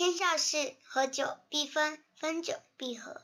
天下事合久必分分久必合。